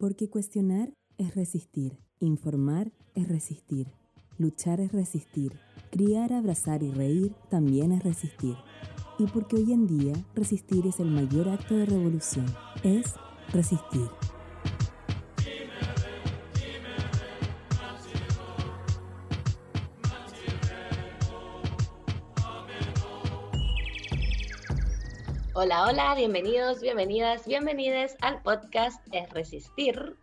Porque cuestionar es resistir, informar es resistir, luchar es resistir, criar, abrazar y reír también es resistir. Y porque hoy en día resistir es el mayor acto de revolución, es resistir. Hola, hola, bienvenidos, bienvenidas, bienvenides al podcast Es Resistir.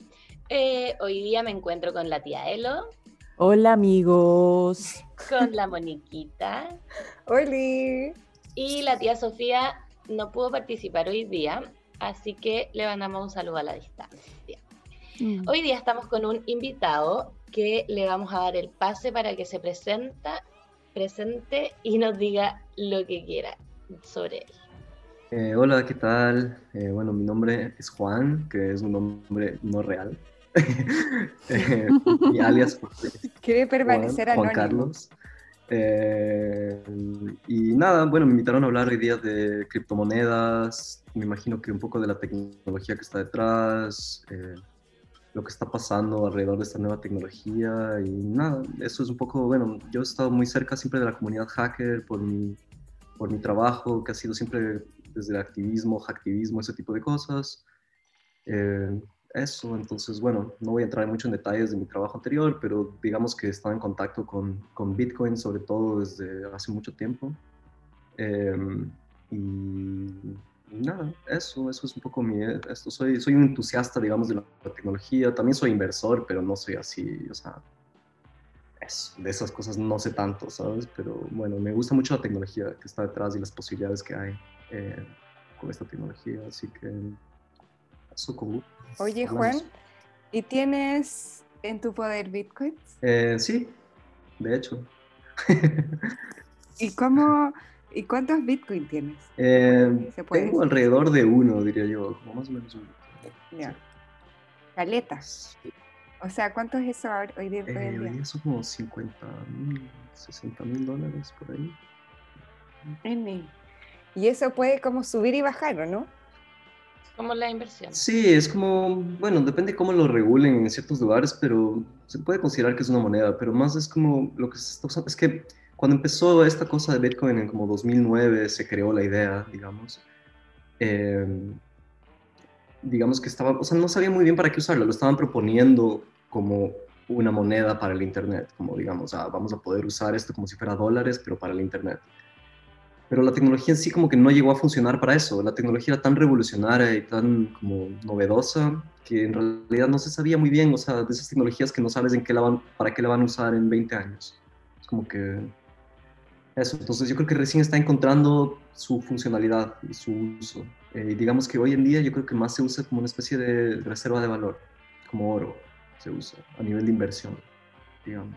Eh, hoy día me encuentro con la tía Elo. Hola amigos. Con la Moniquita. Hola. Y la tía Sofía no pudo participar hoy día, así que le mandamos un saludo a la distancia. Mm. Hoy día estamos con un invitado que le vamos a dar el pase para que se presenta, presente y nos diga lo que quiera sobre él. Eh, hola, ¿qué tal? Eh, bueno, mi nombre es Juan, que es un nombre no real. eh, mi alias quiere permanecer Juan, Juan Carlos. Eh, y nada, bueno, me invitaron a hablar hoy día de criptomonedas, me imagino que un poco de la tecnología que está detrás, lo que está pasando alrededor de esta nueva tecnología y nada, eso es un poco, bueno, yo he estado muy cerca siempre de la comunidad hacker por mi, por mi trabajo, que ha sido siempre desde el activismo, hacktivismo, ese tipo de cosas. Eh, eso, entonces, bueno, no voy a entrar mucho en detalles de mi trabajo anterior, pero digamos que estaba en contacto con, con Bitcoin, sobre todo desde hace mucho tiempo. Em, y nada, eso, eso es un poco mi, esto, soy, soy un entusiasta, digamos, de la tecnología, también soy inversor, pero no soy así, o sea, de esas cosas no sé tanto, ¿sabes? Pero bueno, me gusta mucho la tecnología que está detrás y las posibilidades que hay. Eh, con esta tecnología, así que eso como... Oye Juan, ¿y tienes en tu poder bitcoins? Eh, sí, de hecho. ¿Y cómo, y cuántos bitcoins tienes? Eh, tengo alrededor de uno, diría yo, como más o menos uno. Ya. Caletas. O sea, ¿cuánto es eso hoy día? Eh, hoy día son como 50 mil, 60 mil dólares por ahí. N. Y eso puede como subir y bajar, ¿o no? Como la inversión. Sí, es como, bueno, depende cómo lo regulen en ciertos lugares, pero se puede considerar que es una moneda, pero más es como lo que se está usando. Es que cuando empezó esta cosa de Bitcoin en como 2009, se creó la idea, digamos. Em, digamos que estaba, o sea, no sabía muy bien para qué usarlo, lo estaban proponiendo como una moneda para el Internet, como digamos, ah, vamos a poder usar esto como si fuera dólares, pero para el Internet pero la tecnología en sí como que no llegó a funcionar para eso. La tecnología era tan revolucionaria y tan como novedosa que en realidad no se sabía muy bien, o sea, de esas tecnologías que no sabes en qué la van, para qué la van a usar en 20 años. Es como que eso. Entonces yo creo que recién está encontrando su funcionalidad y su uso. Eh, digamos que hoy en día yo creo que más se usa como una especie de reserva de valor, como oro se usa a nivel de inversión, digamos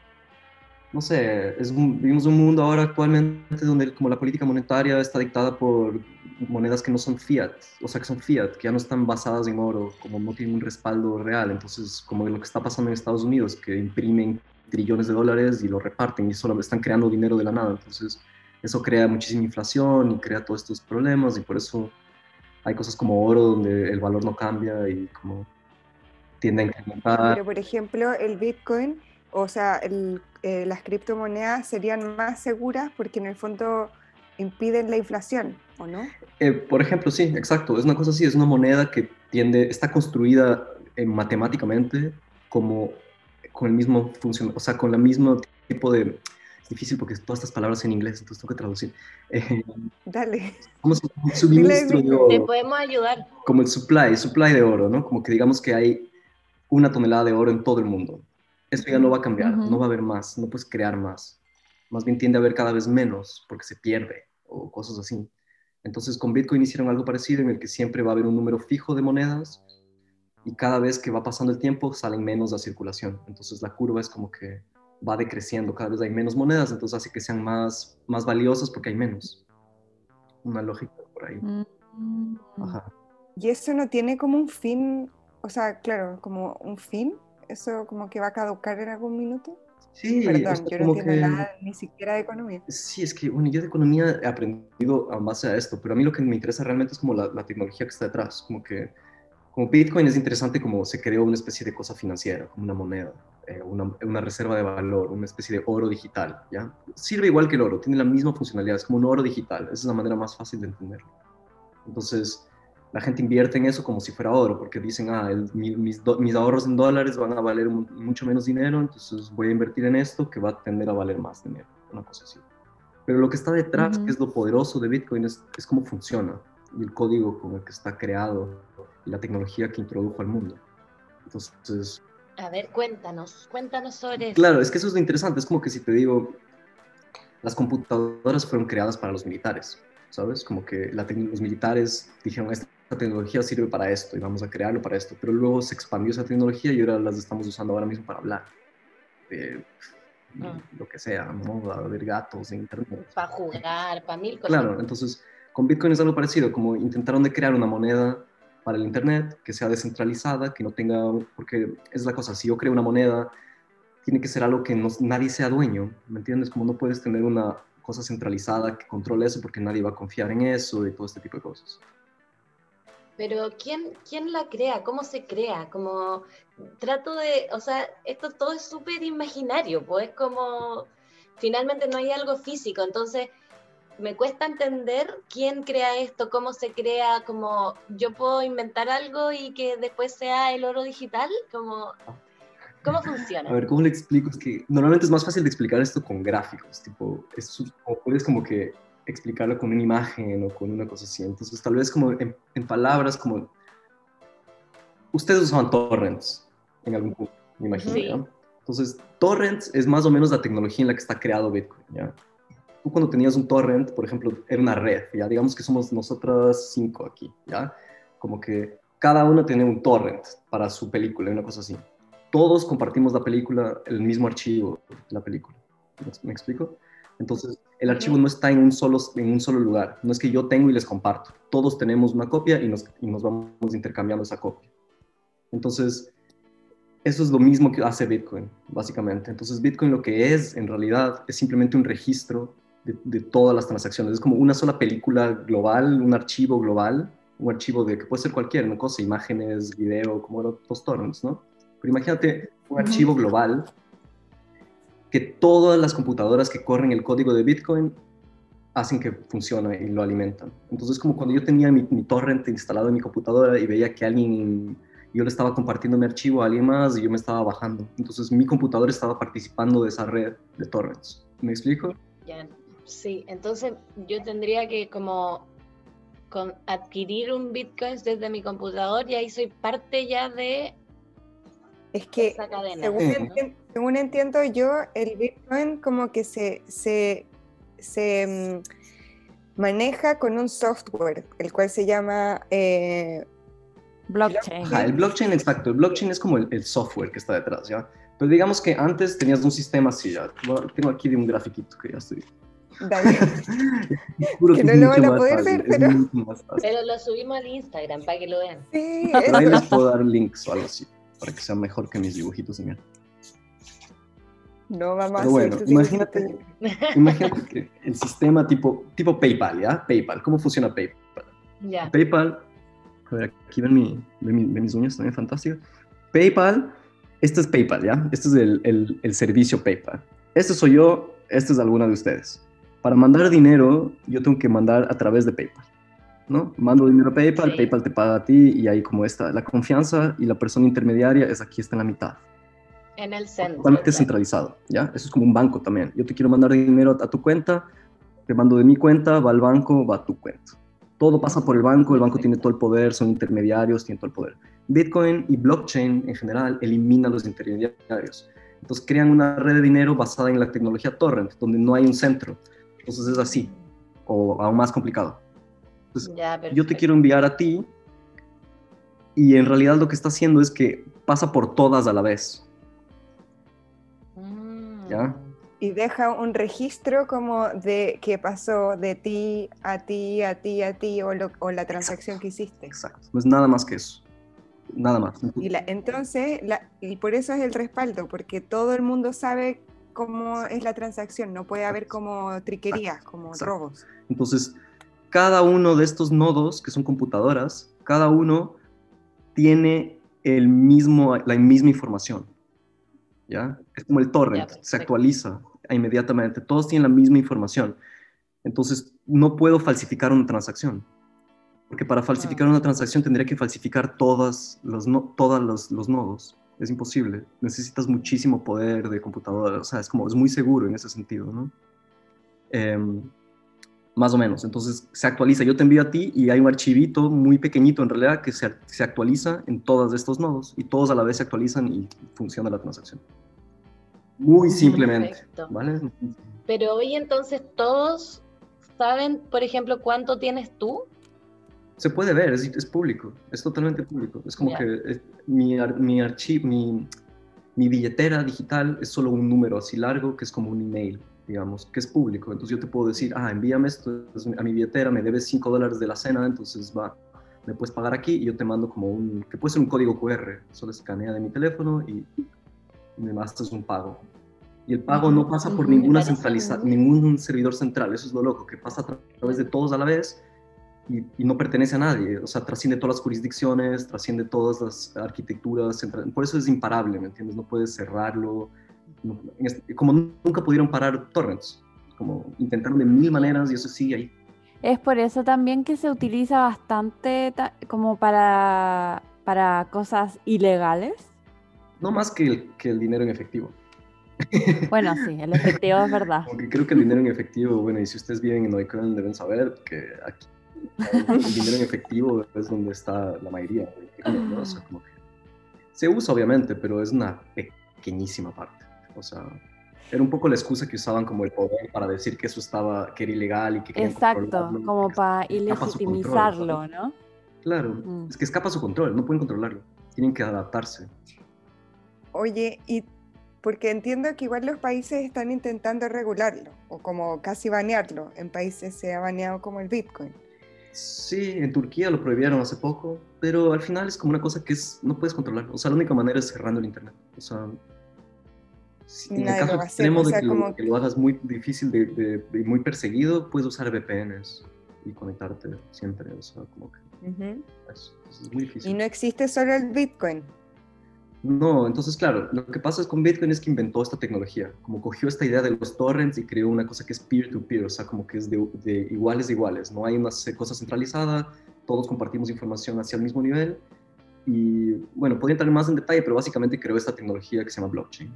no sé, es vivimos un mundo ahora actualmente donde como la política monetaria está dictada por monedas que no son fiat, o sea, que son fiat, que ya no están basadas en oro, como no tienen un respaldo real. Entonces, como lo que está pasando en Estados Unidos, que imprimen trillones de dólares y lo reparten y solo están creando dinero de la nada. Entonces, eso crea muchísima inflación y crea todos estos problemas y por eso hay cosas como oro donde el valor no cambia y como tiende a incrementar. Pero, por ejemplo, el Bitcoin o sea, eh, las criptomonedas serían más seguras porque en el fondo impiden la inflación, ¿o no? Eh, por ejemplo, sí, exacto. Es una cosa así, es una moneda que tiende, está construida eh, matemáticamente como con el mismo función, o sea, con el mismo tipo de... Difícil porque todas estas palabras en inglés, entonces tengo que traducir. Dale. Como el suministro de oro. Te podemos ayudar. Como el supply, supply de oro, ¿no? Como que digamos que hay una tonelada de oro en todo el mundo eso ya no va a cambiar, no va a haber más, no puedes crear más. Más bien tiende a haber cada vez menos porque se pierde o cosas así. Entonces con Bitcoin hicieron algo parecido en el que siempre va a haber un número fijo de monedas y cada vez que va pasando el tiempo salen menos a circulación. Entonces la curva es como que va decreciendo, cada vez hay menos monedas, entonces hace que sean más, más valiosas porque hay menos. Una lógica por ahí. Mm. Ajá. Y eso no tiene como un fin, o sea, claro, como un fin ¿Eso como que va a caducar en algún minuto? Sí, perdón, yo no entiendo nada ni siquiera de economía. Sí, es que, bueno, yo de economía he aprendido a base a esto, pero a mí lo que me interesa realmente es como la, tecnología que está detrás, como que como Bitcoin es interesante como se creó una especie de cosa financiera, como una moneda, eh, una, una, reserva de valor, una especie de oro digital, ¿ya? Sirve igual que el oro, tiene la misma funcionalidad, es como un oro digital, esa es la manera más fácil de entenderlo. Entonces, la gente invierte en eso como si fuera oro, porque dicen, ah, mis, mis, ahorros en dólares van a valer mucho menos dinero, entonces voy a invertir en esto que va a tender a valer más dinero, una cosa así. Pero lo que está detrás, que es lo poderoso de Bitcoin, es, es cómo funciona y el código con el que está creado la tecnología que introdujo al mundo. Entonces... A ver, cuéntanos, cuéntanos sobre eso. Claro, es que eso es lo interesante, es como que si te digo, las computadoras fueron creadas para los militares, ¿sabes? Como que los militares dijeron, esta tecnología sirve para esto y vamos a crearlo para esto, pero luego se expandió esa tecnología y ahora las estamos usando ahora mismo para hablar. De, ah. lo que sea, ¿no? A ver gatos internet. Para jugar, para mil cosas. Claro, entonces con Bitcoin es algo parecido, como intentaron de crear una moneda para el Internet que sea descentralizada, que no tenga, porque es la cosa, si yo creo una moneda, tiene que ser algo que no, nadie sea dueño, ¿me entiendes? Como no puedes tener una cosa centralizada que controle eso porque nadie va a confiar en eso y todo este tipo de cosas. Pero ¿quién, quién la crea? ¿Cómo se crea? Como trato de, o sea, esto todo es súper imaginario, pues como finalmente no hay algo físico, entonces me cuesta entender quién crea esto, cómo se crea, como yo puedo inventar algo y que después sea el oro digital, como ¿Cómo funciona? A ver, ¿cómo le explico? Es que normalmente es más fácil de explicar esto con gráficos, tipo, es, puedes como que explicarlo con una imagen o con una cosa así. Entonces, tal vez como en, palabras como... Ustedes usaban torrents en algún punto, me imagino, Entonces, torrents es más o menos la tecnología en la que está creado Bitcoin, ¿ya? Tú cuando tenías un torrent, por ejemplo, era una red, ¿ya? Digamos que somos nosotras cinco aquí, ¿ya? Como que cada uno tiene un torrent para su película, una cosa así todos compartimos la película, el mismo archivo de la película. ¿Me explico? Entonces, el archivo no está en un, solo, en un solo lugar. No es que yo tengo y les comparto. Todos tenemos una copia y nos, y nos vamos intercambiando esa copia. Entonces, eso es lo mismo que hace Bitcoin, básicamente. Entonces, Bitcoin lo que es, en realidad, es simplemente un registro de, de, todas las transacciones. Es como una sola película global, un archivo global, un archivo de que puede ser cualquier cosa, imágenes, video, como los torrents, ¿no? Pero imagínate un archivo global que todas las computadoras que corren el código de Bitcoin hacen que funcione y lo alimentan. Entonces, como cuando yo tenía mi, torrent instalado en mi computadora y veía que alguien, yo le estaba compartiendo mi archivo a alguien más y yo me estaba bajando. Entonces, mi computadora estaba participando de esa red de torrents. ¿Me explico? Ya, sí. Entonces, yo tendría que como con adquirir un Bitcoin desde mi computador y ahí soy parte ya de es que, según, entiendo, yo, el Bitcoin como que se, se, se mm, maneja con un software, el cual se llama... Eh, blockchain. el blockchain, exacto. El blockchain es como el, software que está detrás, ¿ya? Pero digamos que antes tenías un sistema así, ya. Tengo aquí de un grafiquito que ya estoy... Dale. que, no lo van a poder ver, pero... Pero lo subimos al Instagram para que lo vean. Sí, Ahí les puedo dar links o algo así para que sea mejor que mis dibujitos de mierda. No, vamos Pero bueno, imagínate, imagínate que el sistema tipo, tipo PayPal, ¿ya? PayPal, ¿cómo funciona PayPal? Ya. PayPal, a ver, aquí ven, mi, ven, mis uñas también fantásticas. PayPal, este es PayPal, ¿ya? Este es el, el, el servicio PayPal. Este soy yo, este es alguna de ustedes. Para mandar dinero, yo tengo que mandar a través de PayPal. ¿no? Mando dinero a PayPal, PayPal te paga a ti y ahí como está. La confianza y la persona intermediaria es aquí, está en la mitad. En el centro. Totalmente centralizado, ¿ya? Eso es como un banco también. Yo te quiero mandar dinero a tu cuenta, te mando de mi cuenta, va al banco, va a tu cuenta. Todo pasa por el banco, el banco tiene todo el poder, son intermediarios, tiene todo el poder. Bitcoin y blockchain en general eliminan los intermediarios. Entonces crean una red de dinero basada en la tecnología torrent, donde no hay un centro. Entonces es así, o aún más complicado yo te quiero enviar a ti y en realidad lo que está haciendo es que pasa por todas a la vez. Mm. ¿Ya? Y deja un registro como de qué pasó de ti a ti, a ti, a ti, o, la transacción que hiciste. Exacto. No es nada más que eso. Nada más. Y entonces, y por eso es el respaldo, porque todo el mundo sabe cómo es la transacción, no puede haber como triquerías, como robos. Entonces, cada uno de estos nodos, que son computadoras, cada uno tiene el mismo, la misma información. ¿Ya? Es como el torrent, se actualiza inmediatamente. Todos tienen la misma información. Entonces, no puedo falsificar una transacción. Porque para falsificar una transacción tendría que falsificar todas los, no, todos los, los, nodos. Es imposible. Necesitas muchísimo poder de computadora. O sea, es como, es muy seguro en ese sentido, ¿no? Em, más o menos. Entonces se actualiza. Yo te envío a ti y hay un archivito muy pequeñito en realidad que se, se actualiza en todos estos nodos y todos a la vez se actualizan y funciona la transacción. Muy simplemente. ¿vale? Pero hoy entonces todos saben, por ejemplo, cuánto tienes tú. Se puede ver, es, es público, es totalmente público. Es como que mi, mi archivo, mi, mi billetera digital es solo un número así largo que es como un email digamos, que es público. Entonces yo te puedo decir, ah, envíame esto a mi billetera, me debes 5 dólares de la cena, entonces va, me puedes pagar aquí y yo te mando como un, que puede ser un código QR, solo escanea de mi teléfono y me haces un pago. Y el pago no pasa por ninguna centralización, ningún servidor central, eso es lo loco, que pasa a través de todos a la vez y, y, no pertenece a nadie, o sea, trasciende todas las jurisdicciones, trasciende todas las arquitecturas, por eso es imparable, ¿me entiendes? No puedes cerrarlo, este, como nunca pudieron parar torrents, como intentaron de mil maneras y eso sigue ahí. Es por eso también que se utiliza bastante como para, para cosas ilegales. No más que el, que el dinero en efectivo. Bueno, sí, el efectivo es verdad. Porque creo que el dinero en efectivo, bueno, y si ustedes viven en Neukölln deben saber que aquí dinero en efectivo es donde está la mayoría. se usa obviamente, pero es una pequeñísima parte. O sea, era un poco la excusa que usaban como el poder para decir que eso estaba, que era ilegal y que querían Exacto, como para ilegitimizarlo, ¿no? Claro, mm. es que escapa su control, no pueden controlarlo, tienen que adaptarse. Oye, y porque entiendo que igual los países están intentando regularlo o como casi banearlo. En países se ha baneado como el Bitcoin. Sí, en Turquía lo prohibieron hace poco, pero al final es como una cosa que es, no puedes controlar. O sea, la única manera es cerrando el Internet. O sea, en el caso extremo de que, lo, hagas muy difícil de, muy perseguido, puedes usar VPNs y conectarte siempre. O sea, como que es, muy difícil. Y no existe solo el Bitcoin. No, entonces claro, lo que pasa es con Bitcoin es que inventó esta tecnología, como cogió esta idea de los torrents y creó una cosa que es peer-to-peer, o sea, como que es de, iguales de iguales, no hay una cosa centralizada, todos compartimos información hacia el mismo nivel y bueno, podría entrar más en detalle, pero básicamente creó esta tecnología que se llama blockchain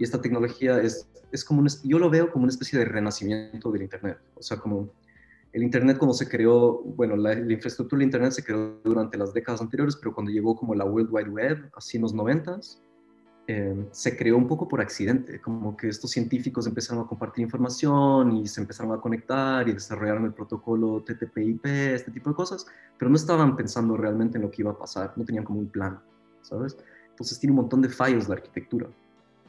y esta tecnología es, es como, yo lo veo como una especie de renacimiento del Internet. O sea, como el Internet como se creó, bueno, la, infraestructura del Internet se creó durante las décadas anteriores, pero cuando llegó como la World Wide Web, así en los noventas, eh, se creó un poco por accidente, como que estos científicos empezaron a compartir información y se empezaron a conectar y desarrollaron el protocolo TTP/IP, este tipo de cosas, pero no estaban pensando realmente en lo que iba a pasar, no tenían como un plan, ¿sabes? Entonces tiene un montón de fallos la arquitectura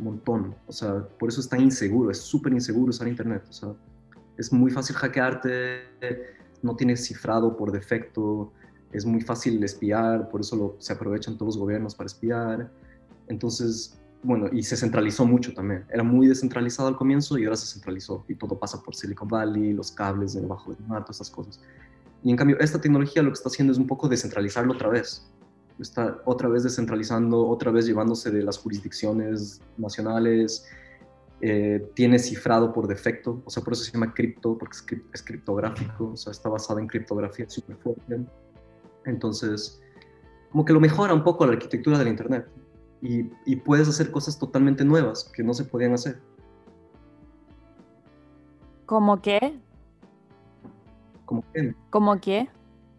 un montón. O sea, por eso es tan inseguro, es súper inseguro usar Internet. O sea, es muy fácil hackearte, no tiene cifrado por defecto, es muy fácil espiar, por eso lo, se aprovechan todos los gobiernos para espiar. Entonces, bueno, y se centralizó mucho también. Era muy descentralizado al comienzo y ahora se centralizó y todo pasa por Silicon Valley, los cables debajo del mar, todas esas cosas. Y en cambio, esta tecnología lo que está haciendo es un poco descentralizarlo otra vez está otra vez descentralizando, otra vez llevándose de las jurisdicciones nacionales, eh, tiene cifrado por defecto, o sea, por eso se llama cripto, porque es, criptográfico, o sea, está basada en criptografía súper fuerte. Entonces, como que lo mejora un poco la arquitectura del Internet y, y puedes hacer cosas totalmente nuevas que no se podían hacer. ¿Cómo qué? ¿Cómo qué? ¿Cómo qué?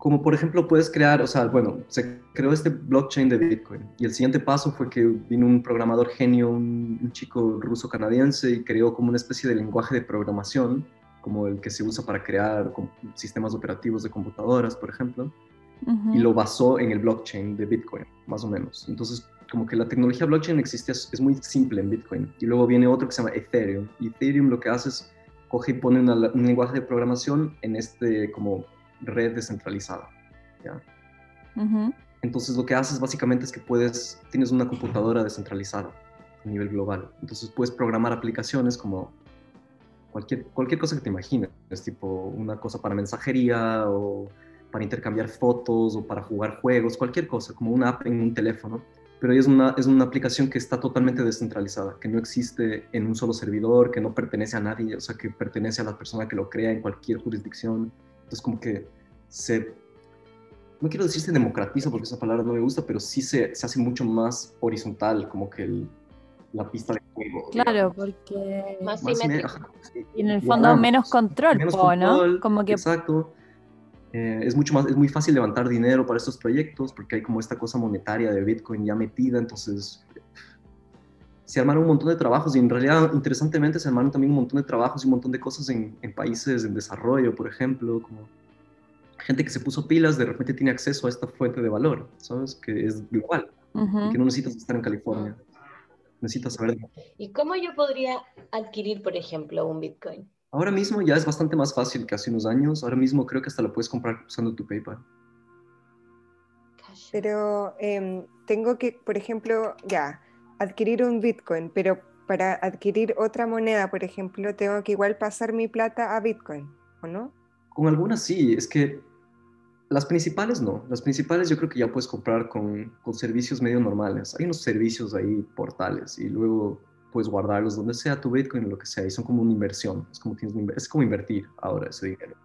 Como por ejemplo puedes crear, o sea, bueno, se creó este blockchain de Bitcoin y el siguiente paso fue que vino un programador genio, un, chico ruso canadiense y creó como una especie de lenguaje de programación, como el que se usa para crear sistemas operativos de computadoras, por ejemplo, y lo basó en el blockchain de Bitcoin, más o menos. Entonces, como que la tecnología blockchain existe, es, muy simple en Bitcoin. Y luego viene otro que se llama Ethereum. Y Ethereum lo que hace es coge y pone un lenguaje de programación en este como red descentralizada. ¿ya? Entonces lo que haces básicamente es que puedes, tienes una computadora descentralizada a nivel global. Entonces puedes programar aplicaciones como cualquier, cualquier cosa que te imagines, es tipo una cosa para mensajería o para intercambiar fotos o para jugar juegos, cualquier cosa, como una app en un teléfono. Pero es una, es una aplicación que está totalmente descentralizada, que no existe en un solo servidor, que no pertenece a nadie, o sea, que pertenece a la persona que lo crea en cualquier jurisdicción. Entonces, como que se no quiero decir se democratiza porque esa palabra no me gusta, pero sí se, se hace mucho más horizontal, como que el, la pista de juego. Claro, porque más, y en el fondo menos control, menos control, ¿no? Como que... Exacto. Eh, es mucho más, es muy fácil levantar dinero para estos proyectos porque hay como esta cosa monetaria de Bitcoin ya metida, entonces se armaron un montón de trabajos y en realidad, interesantemente, se armaron también un montón de trabajos y un montón de cosas en, en países en desarrollo, por ejemplo, como gente que se puso pilas de repente tiene acceso a esta fuente de valor, ¿sabes? Que es global, que no necesitas estar en California necesitas saber. ¿Y cómo yo podría adquirir, por ejemplo, un Bitcoin? Ahora mismo ya es bastante más fácil que hace unos años. Ahora mismo creo que hasta lo puedes comprar usando tu PayPal. Pero em, tengo que, por ejemplo, ya, adquirir un Bitcoin, pero para adquirir otra moneda, por ejemplo, tengo que igual pasar mi plata a Bitcoin, ¿o no? Con algunas sí, es que las principales no, las principales yo creo que ya puedes comprar con, con, servicios medio normales. Hay unos servicios ahí, portales, y luego puedes guardarlos donde sea tu Bitcoin o lo que sea, y son como una inversión, es como, tienes, es como invertir ahora ese dinero.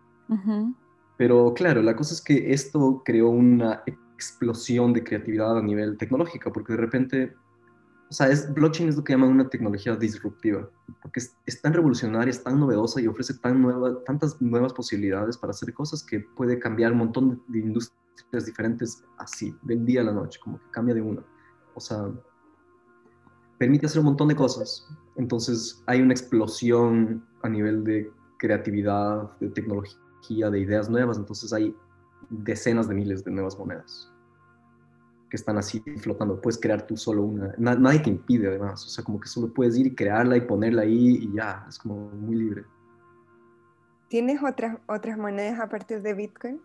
Pero claro, la cosa es que esto creó una explosión de creatividad a nivel tecnológico, porque de repente o sea, es, blockchain es lo que llaman una tecnología disruptiva, porque es, tan revolucionaria, es tan novedosa y ofrece tan nueva, tantas nuevas posibilidades para hacer cosas que puede cambiar un montón de, industrias diferentes así, del día a la noche, como que cambia de una. O sea, permite hacer un montón de cosas. Entonces hay una explosión a nivel de creatividad, de tecnología, de ideas nuevas, entonces hay decenas de miles de nuevas monedas que están así flotando. Puedes crear tú solo una. nadie te impide, además. O sea, como que solo puedes ir y crearla y ponerla ahí y ya. Es como muy libre. ¿Tienes otras, otras monedas aparte de Bitcoin?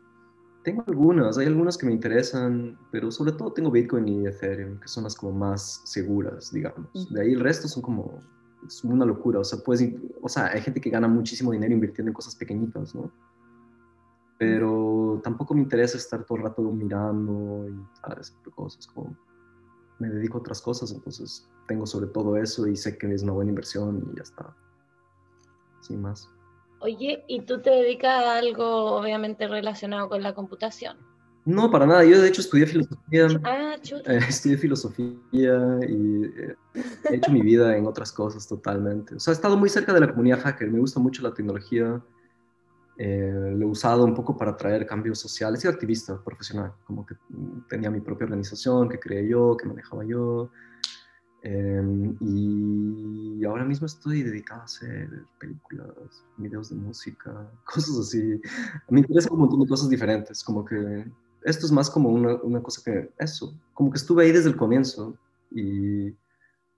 Tengo algunas. Hay algunas que me interesan, pero sobre todo tengo Bitcoin y Ethereum, que son las como más seguras, digamos. De ahí el resto son como. Es una locura. O sea, puedes. O sea, hay gente que gana muchísimo dinero invirtiendo en cosas pequeñitas, ¿no? Pero tampoco me interesa estar todo el rato mirando y tal, ese tipo de cosas, como me dedico a otras cosas, entonces tengo sobre todo eso y sé que es una buena inversión y ya está, sin más. Oye, ¿y tú te dedicas a algo obviamente relacionado con la computación? No, para nada. Yo de hecho estudié filosofía. Ah, eh, estudié filosofía y eh, he hecho mi vida en otras cosas totalmente. O sea, he estado muy cerca de la comunidad hacker. Me gusta mucho la tecnología. Eh, lo he usado un poco para traer cambios sociales. Sido activista profesional, como que tenía mi propia organización que creé yo, que manejaba yo. Em, y ahora mismo estoy dedicado a hacer películas, videos de música, cosas así. Me interesa un montón de cosas diferentes, como que esto es más como una, una cosa que, eso, como que estuve ahí desde el comienzo y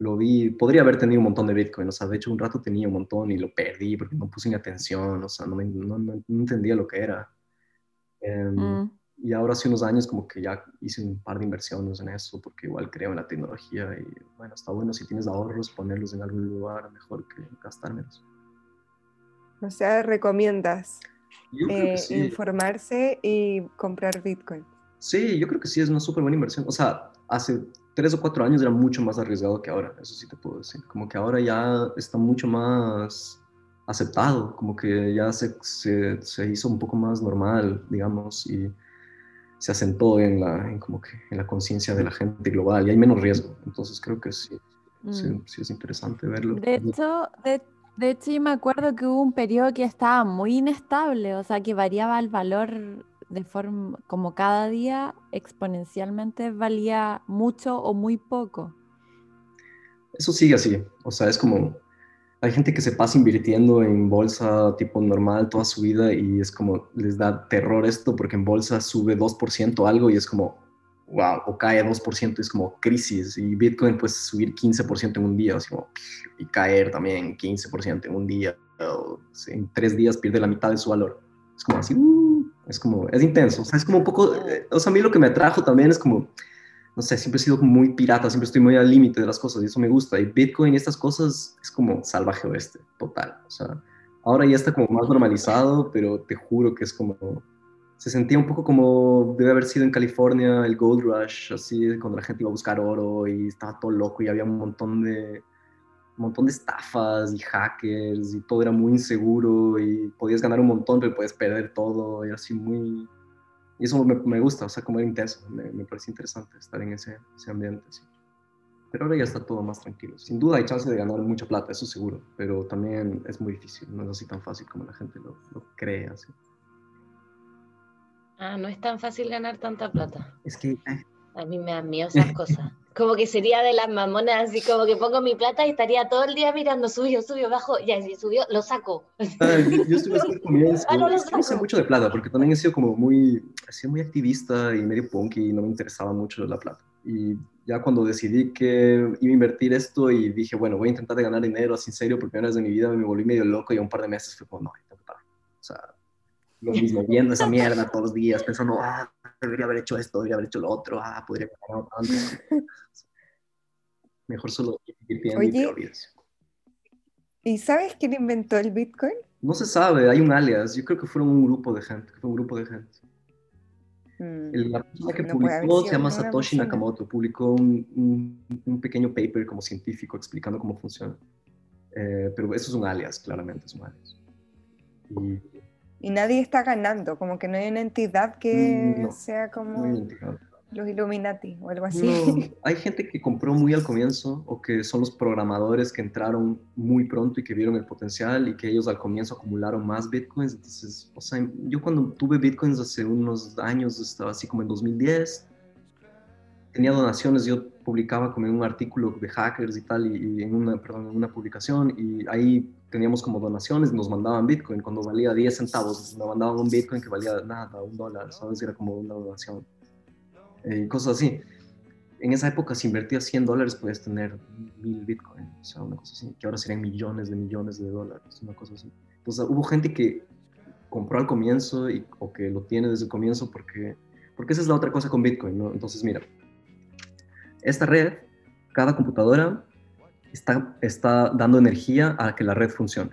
lo vi, podría haber tenido un montón de Bitcoin, o sea, de hecho un rato tenía un montón y lo perdí porque no puse ni atención, o sea, no, no, entendía lo que era. Em, mm. Y ahora hace unos años como que ya hice un par de inversiones en eso, porque igual creo en la tecnología y bueno, está bueno si tienes ahorros, ponerlos en algún lugar mejor que gastar menos. O sea, recomiendas eh, informarse y comprar Bitcoin. Sí, yo creo que sí, es una súper buena inversión. O sea, hace tres o cuatro años era mucho más arriesgado que ahora, eso sí te puedo decir. Como que ahora ya está mucho más aceptado, como que ya se, se, hizo un poco más normal, digamos, y se asentó en la, en como que en la conciencia de la gente global y hay menos riesgo. Entonces creo que sí, sí, mm. es interesante verlo. De hecho, de, de hecho, yo me acuerdo que hubo un periodo que estaba muy inestable, o sea, que variaba el valor de forma como cada día exponencialmente valía mucho o muy poco. Eso sigue así, o sea, es como hay gente que se pasa invirtiendo en bolsa tipo normal toda su vida y es como les da terror esto porque en bolsa sube 2% algo y es como wow, o cae 2% y es como crisis y Bitcoin puede subir 15% en un día, o y caer también 15% en un día, o, en tres días pierde la mitad de su valor. Es como así, uh, es como, es intenso, o sea, es como un poco, eh, o sea, a mí lo que me atrajo también es como, no sé, siempre he sido muy pirata, siempre estoy muy al límite de las cosas y eso me gusta. Y Bitcoin y estas cosas es como salvaje oeste, total. O sea, ahora ya está como más normalizado, pero te juro que es como, se sentía un poco como debe haber sido en California el Gold Rush, así, cuando la gente iba a buscar oro y estaba todo loco y había un montón de, un montón de estafas y hackers y todo era muy inseguro y podías ganar un montón pero puedes perder todo y así muy... Y eso me, me gusta, o sea, como era intenso, me, me parece interesante estar en ese, ese ambiente. Así. Pero ahora ya está todo más tranquilo. Sin duda hay chance de ganar mucha plata, eso seguro, pero también es muy difícil, no es así tan fácil como la gente lo, lo cree. Así. Ah, no es tan fácil ganar tanta plata. Es que... A mí me dan miedo esas cosas. Como que sería de las mamonas, así como que pongo mi plata y estaría todo el día mirando, subió, subió, bajo, ya, si subió, lo saco. Ah, yo estuve haciendo comienzo. Ah, no, lo saco. sé mucho de plata, porque también he sido como muy, he sido muy activista y medio punk y no me interesaba mucho la plata. Y ya cuando decidí que iba a invertir esto y dije, bueno, voy a intentar de ganar dinero así en serio por primera vez en mi vida, me volví medio loco y un par de meses fue como, no, o sea, lo mismo, viendo esa mierda todos los días, pensando, ah, debería haber hecho esto, debería haber hecho lo otro, ah, podría haber. Mejor solo ir Oye, y sabes quién inventó el Bitcoin? No se sabe, hay un alias. Yo creo que fueron un grupo de gente, fue un grupo de gente. Mm, la persona que publicó se llama Satoshi Nakamoto, publicó un, un, pequeño paper como científico explicando cómo funciona. Eh, pero eso es un alias, claramente es un alias. Y y nadie está ganando, como que no hay una entidad que mm, sea como los Illuminati o algo así. hay gente que compró muy al comienzo o que son los programadores que entraron muy pronto y que vieron el potencial y que ellos al comienzo acumularon más bitcoins. Entonces, o sea, yo cuando tuve bitcoins hace unos años, estaba así como en 2010, tenía donaciones, yo publicaba como en un artículo de hackers y tal, y, en, una, perdón, en una publicación, y ahí teníamos como donaciones, nos mandaban Bitcoin, cuando valía 10 centavos, nos mandaban un Bitcoin que valía nada, un dólar, ¿sabes? Era como una donación, eh, cosas así. En esa época, si invertías 100 dólares, podías tener mil Bitcoin, o sea, una cosa así, que ahora serían millones de millones de dólares, una cosa así. Entonces, hubo gente que compró al comienzo y, o que lo tiene desde el comienzo porque, porque esa es la otra cosa con Bitcoin, ¿no? Entonces, mira, esta red, cada computadora está, dando energía a que la red funcione,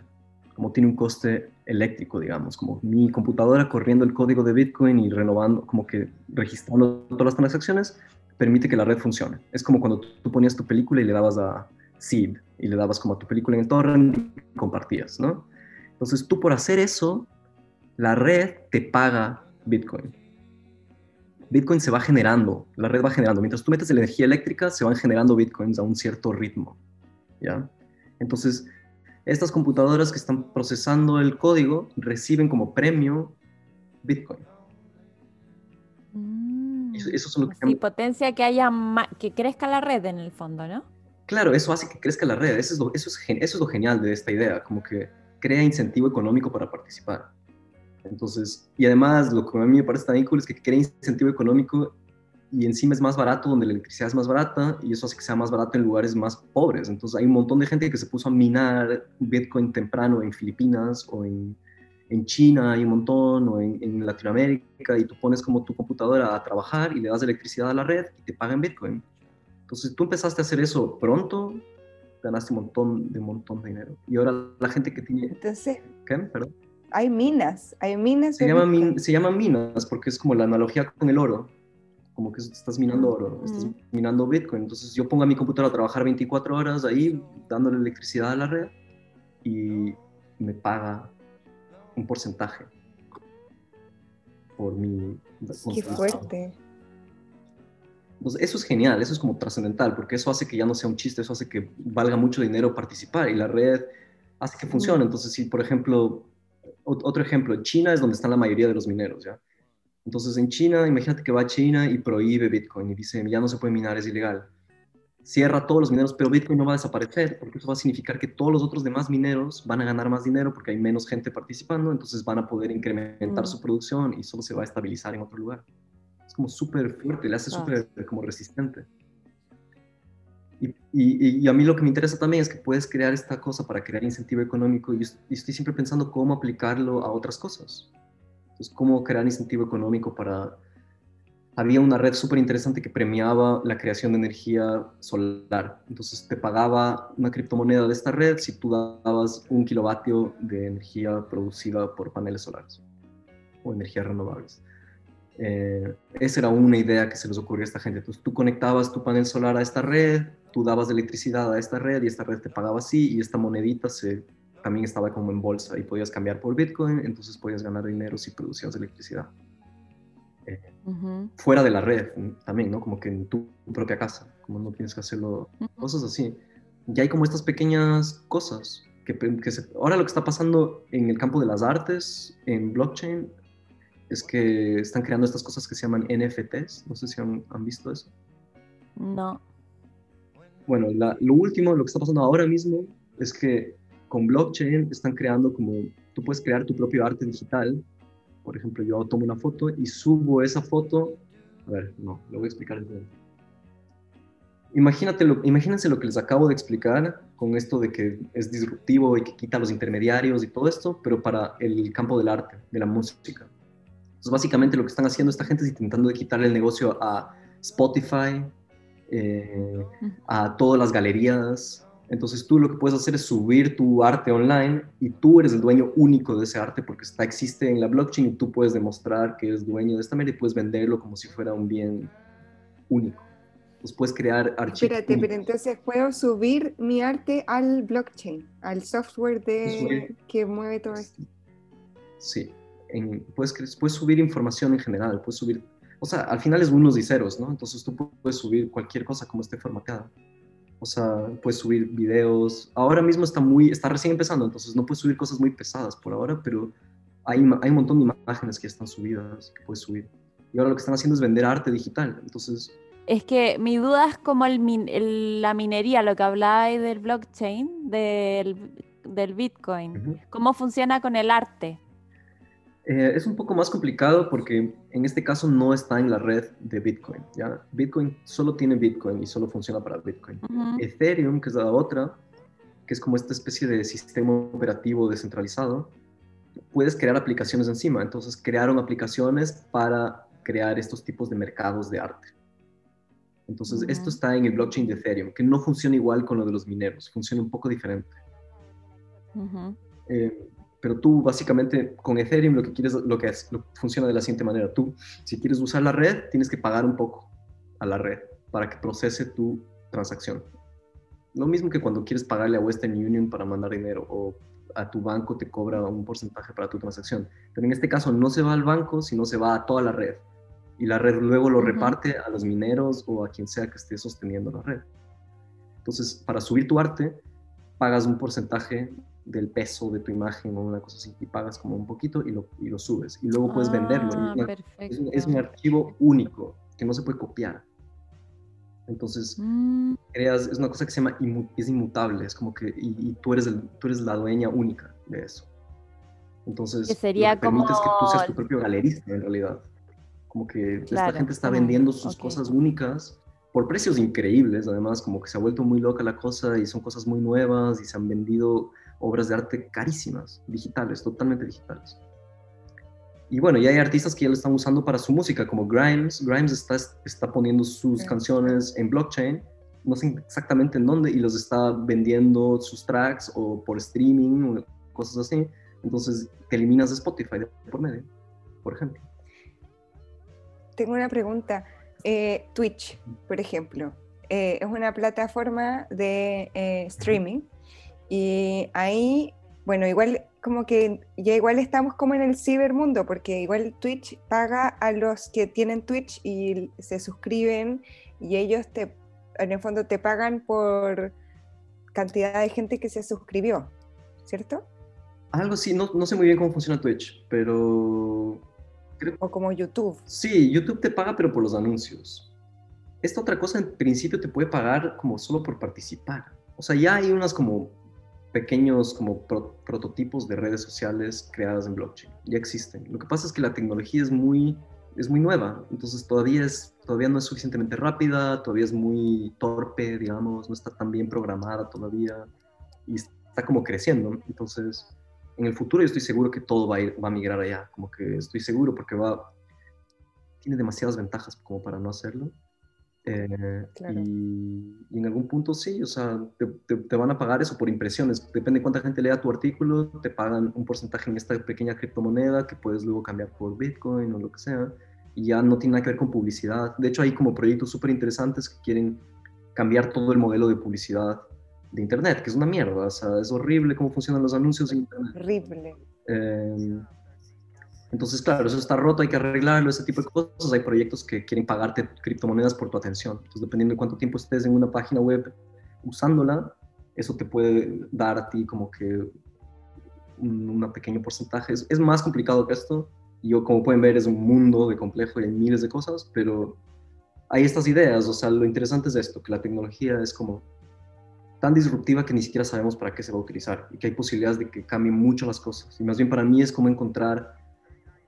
como tiene un coste eléctrico, digamos, como mi computadora corriendo el código de Bitcoin y renovando, como que registrando todas las transacciones, permite que la red funcione. Es como cuando tú ponías tu película y le dabas a seed y le dabas como a tu película en el torrent y compartías, ¿no? Entonces tú por hacer eso, la red te paga Bitcoin. Bitcoin se va generando, la red va generando. Mientras tú metes la energía eléctrica, se van generando Bitcoins a un cierto ritmo. ¿ya? Entonces, estas computadoras que están procesando el código reciben como premio Bitcoin. Mm. Eso, es lo que sí, potencia que haya que crezca la red en el fondo, ¿no? Claro, eso hace que crezca la red. Eso es lo, eso es, eso es lo genial de esta idea, como que crea incentivo económico para participar. Entonces, y además lo que a mí me parece tan cool es que crea incentivo económico y encima es más barato donde la electricidad es más barata y eso hace que sea más barato en lugares más pobres. Entonces hay un montón de gente que se puso a minar Bitcoin temprano en Filipinas o en, en China, hay un montón, o en, en, Latinoamérica y tú pones como tu computadora a trabajar y le das electricidad a la red y te pagan Bitcoin. Entonces tú empezaste a hacer eso pronto, ganaste un montón de un montón de dinero. Y ahora la gente que tiene... Entonces... ¿Qué? Perdón hay minas, hay minas. Se, llama se llaman minas porque es como la analogía con el oro, como que estás minando oro, estás minando Bitcoin. Entonces yo pongo a mi computadora a trabajar 24 horas ahí, dándole electricidad a la red y me paga un porcentaje por mi... Qué fuerte. Entonces, eso es genial, eso es como trascendental, porque eso hace que ya no sea un chiste, eso hace que valga mucho dinero participar y la red hace que funcione. Entonces, si por ejemplo otro ejemplo, China es donde están la mayoría de los mineros, ¿ya? Entonces en China, imagínate que va a China y prohíbe Bitcoin y dice, ya no se puede minar, es ilegal. Cierra todos los mineros, pero Bitcoin no va a desaparecer, porque eso va a significar que todos los otros demás mineros van a ganar más dinero porque hay menos gente participando, entonces van a poder incrementar su producción y solo se va a estabilizar en otro lugar. Es como súper fuerte, le hace súper como resistente. Y, a mí lo que me interesa también es que puedes crear esta cosa para crear incentivo económico y, estoy siempre pensando cómo aplicarlo a otras cosas. Entonces, cómo crear incentivo económico para... Había una red súper interesante que premiaba la creación de energía solar. Entonces, te pagaba una criptomoneda de esta red si tú dabas un kilovatio de energía producida por paneles solares o energías renovables. Eh, esa era una idea que se les ocurrió a esta gente. Entonces tú conectabas tu panel solar a esta red, tú dabas electricidad a esta red y esta red te pagaba así y esta monedita se, también estaba como en bolsa y podías cambiar por Bitcoin, entonces podías ganar dinero si producías electricidad. Eh, fuera de la red también, ¿no? Como que en tu propia casa, como no tienes que hacerlo, cosas así. Y hay como estas pequeñas cosas que, que ahora lo que está pasando en el campo de las artes, en blockchain, es que están creando estas cosas que se llaman NFTs. No sé si han, visto eso. No. Bueno, lo último, lo que está pasando ahora mismo es que con blockchain están creando como, tú puedes crear tu propio arte digital. Por ejemplo, yo tomo una foto y subo esa foto. A ver, no, lo voy a explicar. Imagínate lo, imagínense lo que les acabo de explicar con esto de que es disruptivo y que quita los intermediarios y todo esto, pero para el campo del arte, de la música. Entonces, básicamente lo que están haciendo esta gente es intentando de quitarle el negocio a Spotify, eh, a todas las galerías. Entonces tú lo que puedes hacer es subir tu arte online y tú eres el dueño único de ese arte porque está, existe en la blockchain y tú puedes demostrar que eres dueño de esta manera y puedes venderlo como si fuera un bien único. Entonces puedes crear archivos. Espérate, pero entonces puedo subir mi arte al blockchain, al software de, que mueve todo esto. Sí, puedes, puedes subir información en general, puedes subir, o sea, al final es unos y ceros, ¿no? Entonces tú puedes subir cualquier cosa como esté formateada. O sea, puedes subir videos. Ahora mismo está muy, está recién empezando, entonces no puedes subir cosas muy pesadas por ahora, pero hay, hay un montón de imágenes que están subidas, que puedes subir. Y ahora lo que están haciendo es vender arte digital. Entonces... Es que mi duda es como el, la minería, lo que hablaba del blockchain, del, del Bitcoin. ¿Cómo funciona con el arte? Eh, es un poco más complicado porque en este caso no está en la red de Bitcoin. ¿ya? Bitcoin solo tiene Bitcoin y solo funciona para Bitcoin. Ethereum, que es la otra, que es como esta especie de sistema operativo descentralizado, puedes crear aplicaciones encima. Entonces crearon aplicaciones para crear estos tipos de mercados de arte. Entonces esto está en el blockchain de Ethereum, que no funciona igual con lo de los mineros, funciona un poco diferente. Pero tú básicamente con Ethereum lo que quieres, lo que es, funciona de la siguiente manera. Tú, si quieres usar la red, tienes que pagar un poco a la red para que procese tu transacción. Lo mismo que cuando quieres pagarle a Western Union para mandar dinero o a tu banco te cobra un porcentaje para tu transacción. Pero en este caso no se va al banco, sino se va a toda la red. Y la red luego lo reparte a los mineros o a quien sea que esté sosteniendo la red. Entonces, para subir tu arte, pagas un porcentaje del peso de tu imagen o una cosa así y pagas como un poquito y lo, y lo subes y luego puedes venderlo. Ah, es, un archivo único que no se puede copiar. Entonces, mm. creas, es una cosa que se llama es inmutable, es como que y, tú, eres el, tú eres la dueña única de eso. Entonces, que sería que como... que tú seas tu propio galerista en realidad. Como que esta gente está vendiendo sus cosas únicas por precios increíbles, además, como que se ha vuelto muy loca la cosa y son cosas muy nuevas y se han vendido obras de arte carísimas, digitales, totalmente digitales. Y bueno, ya hay artistas que ya lo están usando para su música, como Grimes. Grimes está, está poniendo sus canciones en blockchain, no sé exactamente en dónde, y los está vendiendo sus tracks o por streaming o cosas así. Entonces te eliminas de Spotify por medio, por ejemplo. Tengo una pregunta. Eh, Twitch, por ejemplo, eh, es una plataforma de eh, streaming y ahí, bueno, igual como que ya igual estamos como en el cibermundo, porque igual Twitch paga a los que tienen Twitch y se suscriben y ellos te, en el fondo te pagan por cantidad de gente que se suscribió, ¿cierto? Algo así, no, no sé muy bien cómo funciona Twitch, pero... O como YouTube. Sí, YouTube te paga, pero por los anuncios. Esta otra cosa en principio te puede pagar como solo por participar. O sea, ya hay unas como pequeños como prototipos de redes sociales creadas en blockchain. Ya existen. Lo que pasa es que la tecnología es muy, es muy nueva, entonces todavía, es, todavía no es suficientemente rápida, todavía es muy torpe, digamos, no está tan bien programada todavía y está como creciendo. Entonces, en el futuro yo estoy seguro que todo va a, ir, va a migrar allá, como que estoy seguro porque va, tiene demasiadas ventajas como para no hacerlo. Eh, y, en algún punto sí, o sea, te, van a pagar eso por impresiones. Depende de cuánta gente lea tu artículo, te pagan un porcentaje en esta pequeña criptomoneda que puedes luego cambiar por Bitcoin o lo que sea. y ya no tiene nada que ver con publicidad. De hecho, hay como proyectos súper interesantes que quieren cambiar todo el modelo de publicidad de Internet, que es una mierda, o sea, es horrible cómo funcionan los anuncios en Internet. Horrible. Em, entonces, claro, eso está roto, hay que arreglarlo, ese tipo de cosas. Hay proyectos que quieren pagarte criptomonedas por tu atención. Entonces, dependiendo de cuánto tiempo estés en una página web usándola, eso te puede dar a ti como que un, pequeño porcentaje. Es, más complicado que esto. Yo, como pueden ver, es un mundo de complejo y hay miles de cosas, pero hay estas ideas. O sea, lo interesante es esto, que la tecnología es como tan disruptiva que ni siquiera sabemos para qué se va a utilizar y que hay posibilidades de que cambien mucho las cosas. Y más bien para mí es como encontrar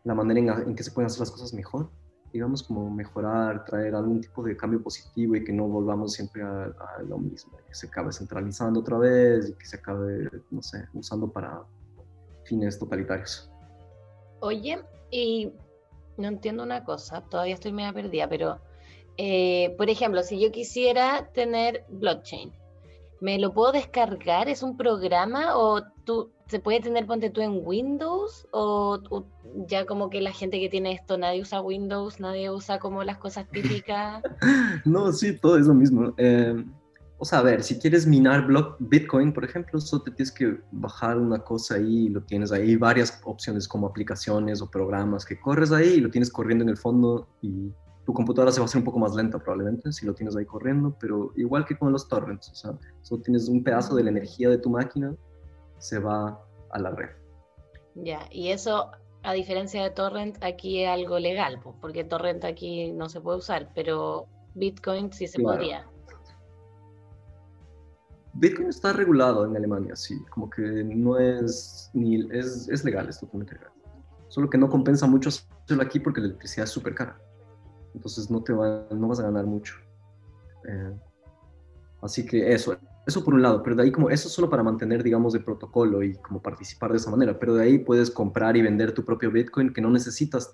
la manera en, que se pueden hacer las cosas mejor, digamos, como mejorar, traer algún tipo de cambio positivo y que no volvamos siempre a, lo mismo, que se acabe centralizando otra vez y que se acabe, no sé, usando para fines totalitarios. Oye, y no entiendo una cosa, todavía estoy media perdida, pero, eh, por ejemplo, si yo quisiera tener blockchain, ¿me lo puedo descargar? ¿Es un programa o tú se puede tener, ponte tú en Windows o, ya como que la gente que tiene esto, nadie usa Windows, nadie usa como las cosas típicas? no, sí, todo es lo mismo. Em, o sea, a ver, si quieres minar block, Bitcoin, por ejemplo, solo te tienes que bajar una cosa ahí y lo tienes ahí, varias opciones como aplicaciones o programas que corres ahí y lo tienes corriendo en el fondo y tu computadora se va a hacer un poco más lenta probablemente si lo tienes ahí corriendo, pero igual que con los torrents, o sea, solo tienes un pedazo de la energía de tu máquina, se va a la red. Ya, y eso, a diferencia de torrent, aquí es algo legal, porque torrent aquí no se puede usar, pero Bitcoin sí se podría. Bitcoin está regulado en Alemania, sí, como que no es ni es, es legal, es totalmente legal. Solo que no compensa mucho hacerlo aquí porque la electricidad es súper cara entonces no, te va, no vas a ganar mucho. Eh, así que eso, eso por un lado, pero de ahí como eso es solo para mantener, digamos, el protocolo y como participar de esa manera, pero de ahí puedes comprar y vender tu propio Bitcoin que no necesitas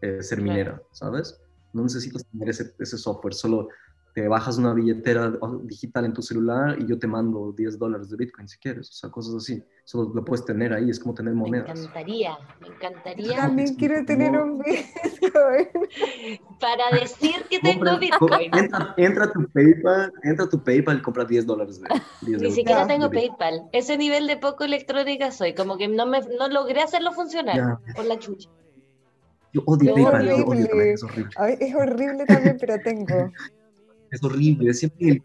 eh, ser minera, ¿sabes? No necesitas tener ese, ese software, solo te bajas una billetera digital en tu celular y yo te mando 10 dólares de Bitcoin si quieres, o sea, cosas así. Solo lo puedes tener ahí, es como tener monedas. Me encantaría, me encantaría. también quiero tener un Bitcoin. Para decir que tengo Bitcoin. Entra, a tu PayPal, entra a tu PayPal y compra 10 dólares de Ni siquiera tengo PayPal. Ese nivel de poco electrónica soy, como que no, me, no logré hacerlo funcionar por la chucha. Yo odio PayPal, yo odio también, es horrible. es horrible también, pero tengo. Es horrible, siempre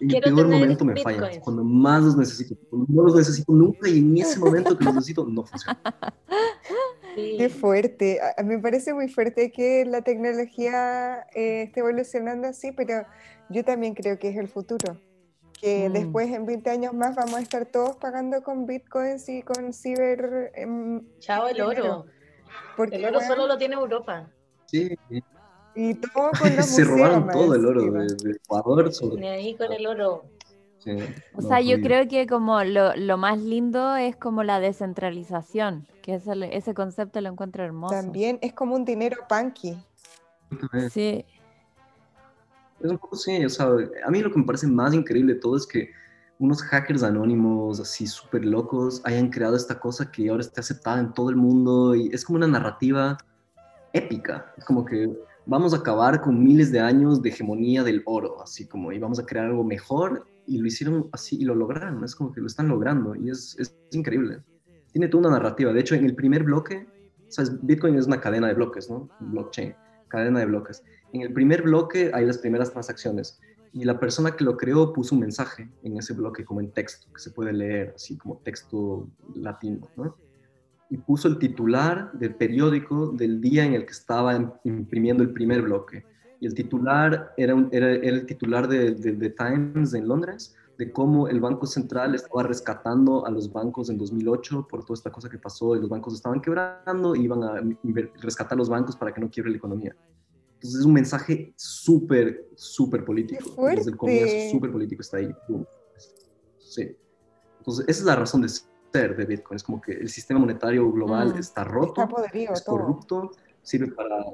en el, peor momento me falla, cuando más los necesito. no los necesito nunca y en ese momento que los necesito no funciona. Qué fuerte. A, mí me parece muy fuerte que la tecnología eh, esté evolucionando así, pero yo también creo que es el futuro. Que mm. después en 20 años más vamos a estar todos pagando con bitcoins y con ciber. Em, Chao el oro. Porque, el oro solo lo tiene Europa. Sí, y todo con los Se robaron todo el oro de, Ecuador. Sobre... ahí con el oro. o sea, yo creo que como lo, lo, más lindo es como la descentralización, que ese, ese concepto lo encuentro hermoso. También es como un dinero punky. Sí. Es un poco sí, o sea, a mí lo que me parece más increíble de todo es que unos hackers anónimos así súper locos hayan creado esta cosa que ahora está aceptada en todo el mundo y es como una narrativa épica, es como que vamos a acabar con miles de años de hegemonía del oro, así como, y vamos a crear algo mejor, y lo hicieron así, y lo lograron, es como que lo están logrando, y es, es increíble. Tiene toda una narrativa, de hecho, en el primer bloque, ¿sabes? Bitcoin es una cadena de bloques, ¿no? Blockchain, cadena de bloques. En el primer bloque hay las primeras transacciones, y la persona que lo creó puso un mensaje en ese bloque, como en texto, que se puede leer, así como texto latino, ¿no? Y puso el titular del periódico del día en el que estaba imprimiendo el primer bloque. Y el titular era, era, el titular de, The Times en Londres, de cómo el Banco Central estaba rescatando a los bancos en 2008 por toda esta cosa que pasó y los bancos estaban quebrando y iban a rescatar los bancos para que no quiebre la economía. Entonces es un mensaje súper, súper político. Desde el comienzo, súper político está ahí. Sí. Entonces esa es la razón de de Bitcoin. Es como que el sistema monetario global mm, está roto, es corrupto, sirve para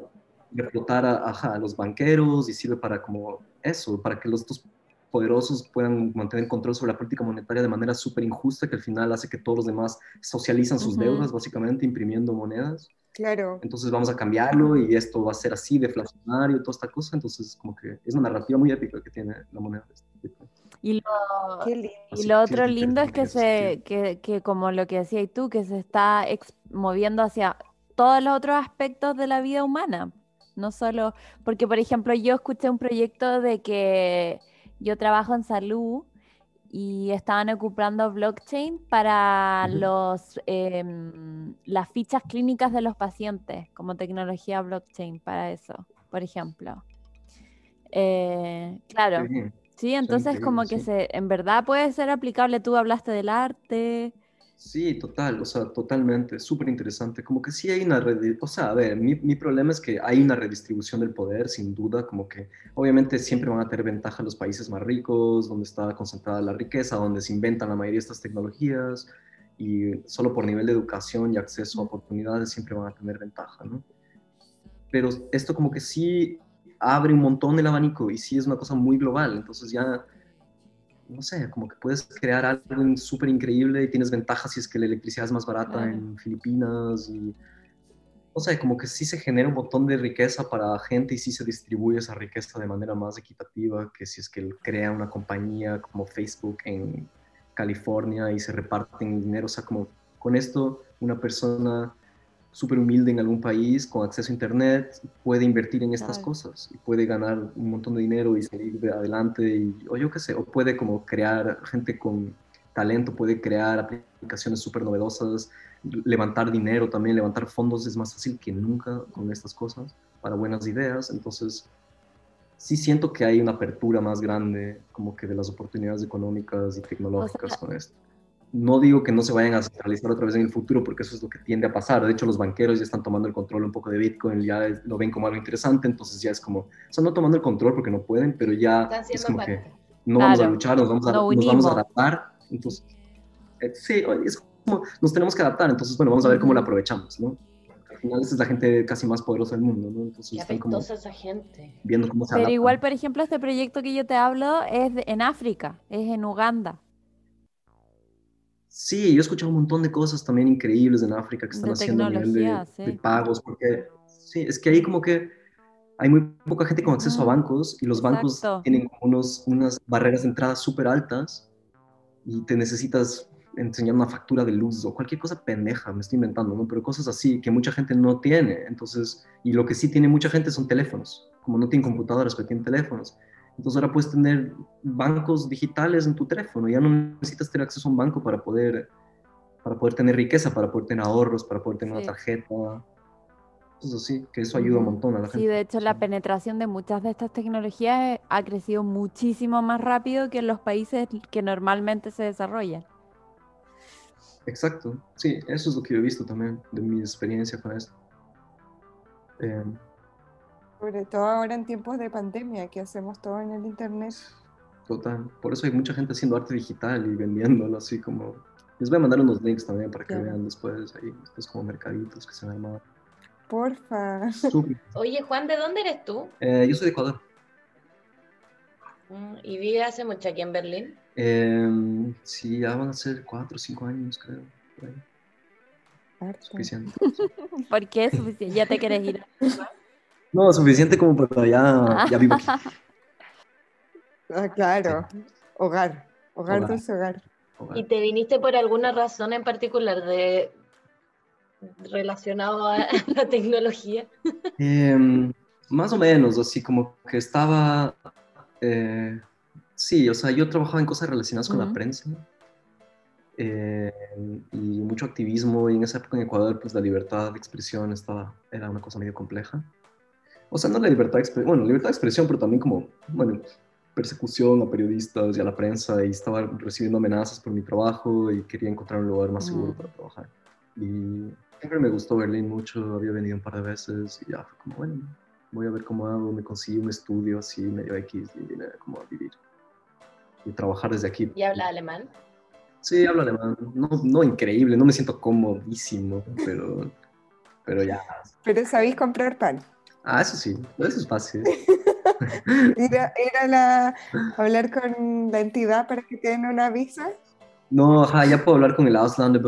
derrotar a, a, los banqueros y sirve para como eso, para que los dos poderosos puedan mantener control sobre la política monetaria de manera súper injusta que al final hace que todos los demás socializan sus deudas, básicamente imprimiendo monedas. Claro. Entonces vamos a cambiarlo y esto va a ser así, deflacionario, toda esta cosa. Entonces, como que es una narrativa muy épica que tiene la moneda. Y lo, y lo otro lindo es que, se, que, que, como lo que decías tú, que se está moviendo hacia todos los otros aspectos de la vida humana. No solo, porque por ejemplo yo escuché un proyecto de que yo trabajo en salud y estaban ocupando blockchain para los, em, las fichas clínicas de los pacientes, como tecnología blockchain para eso, por ejemplo. Eh, claro, sí, entonces como que se, en verdad puede ser aplicable, tú hablaste del arte, Sí, total, o sea, totalmente, súper interesante. Como que sí hay una redistribución, o sea, a ver, mi, mi, problema es que hay una redistribución del poder, sin duda, como que obviamente siempre van a tener ventaja los países más ricos, donde está concentrada la riqueza, donde se inventan la mayoría de estas tecnologías, y solo por nivel de educación y acceso a oportunidades siempre van a tener ventaja, ¿no? Pero esto como que sí abre un montón el abanico y sí es una cosa muy global, entonces ya no sé, como que puedes crear algo súper increíble y tienes ventajas si es que la electricidad es más barata en Filipinas y, no sé, como que sí se genera un montón de riqueza para gente y sí se distribuye esa riqueza de manera más equitativa que si es que crea una compañía como Facebook en California y se reparten dinero, o sea, como con esto una persona súper humilde en algún país con acceso a internet puede invertir en estas cosas y puede ganar un montón de dinero y seguir adelante y, o yo qué sé, o puede como crear gente con talento, puede crear aplicaciones súper novedosas, levantar dinero también, levantar fondos es más fácil que nunca con estas cosas para buenas ideas, entonces sí siento que hay una apertura más grande como que de las oportunidades económicas y tecnológicas con esto no digo que no se vayan a centralizar otra vez en el futuro, porque eso es lo que tiende a pasar. De hecho, los banqueros ya están tomando el control un poco de Bitcoin, ya lo ven como algo interesante, entonces ya es como, o sea, no tomando el control porque no pueden, pero ya es como que no vamos a luchar, nos vamos a, nos vamos a adaptar. Entonces, eh, sí, es como, nos tenemos que adaptar, entonces, bueno, vamos a ver cómo lo aprovechamos, ¿no? Al final, esa es la gente casi más poderosa del mundo, ¿no? Entonces, están como esa gente. Viendo cómo se Pero igual, por ejemplo, este proyecto que yo te hablo es en África, es en Uganda. Sí, yo he escuchado un montón de cosas también increíbles en África que están haciendo a nivel de, pagos, porque sí, es que ahí como que hay muy poca gente con acceso a bancos y los bancos tienen unos, unas barreras de entrada súper altas y te necesitas enseñar una factura de luz o cualquier cosa pendeja, me estoy inventando, ¿no? Pero cosas así que mucha gente no tiene, entonces, y lo que sí tiene mucha gente son teléfonos, como no tienen computadoras, pero tienen teléfonos. Entonces ahora puedes tener bancos digitales en tu teléfono, ya no necesitas tener acceso a un banco para poder, para poder tener riqueza, para poder tener ahorros, para poder tener una tarjeta. Eso sí, que eso ayuda un montón a la gente. Sí, de hecho la penetración de muchas de estas tecnologías ha crecido muchísimo más rápido que en los países que normalmente se desarrollan. Exacto, sí, eso es lo que yo he visto también de mi experiencia con esto. Eh, sobre todo ahora en tiempos de pandemia, que hacemos todo en el internet. Total, por eso hay mucha gente haciendo arte digital y vendiéndolo así como... Les voy a mandar unos links también para que vean después ahí, estos como mercaditos que se han armado. Porfa. Oye, Juan, ¿de dónde eres tú? Eh, yo soy de Ecuador. Mm, ¿Y vive hace mucho aquí en Berlín? Eh, sí, ya van a ser cuatro o cinco años, creo. Suficiente. ¿Por qué suficiente? ¿Ya te quieres ir? No, suficiente como para ya, ya vivo aquí. Ah, claro, hogar, hogar, hogar. hogar. ¿Y te viniste por alguna razón en particular de relacionado a la tecnología? Em, más o menos, así como que estaba, eh, sí, o sea, yo trabajaba en cosas relacionadas con la prensa eh, y mucho activismo y en esa época en Ecuador pues la libertad de expresión estaba, era una cosa medio compleja o sea, no la libertad de expresión, bueno, libertad de expresión, pero también como, bueno, persecución a periodistas y a la prensa y estaba recibiendo amenazas por mi trabajo y quería encontrar un lugar más seguro para trabajar. Y siempre me gustó Berlín mucho, había venido un par de veces y ya fue como, bueno, voy a ver cómo hago, me conseguí un estudio así medio X y vine como a vivir y trabajar desde aquí. ¿Y habla alemán? Sí, hablo alemán. No, no increíble, no me siento comodísimo, pero, pero ya. Pero sabéis comprar pan. Ah, eso sí, eso es fácil. ir, a, la, hablar con la entidad para que te den una visa. No, ajá, ya puedo hablar con el Ausländer,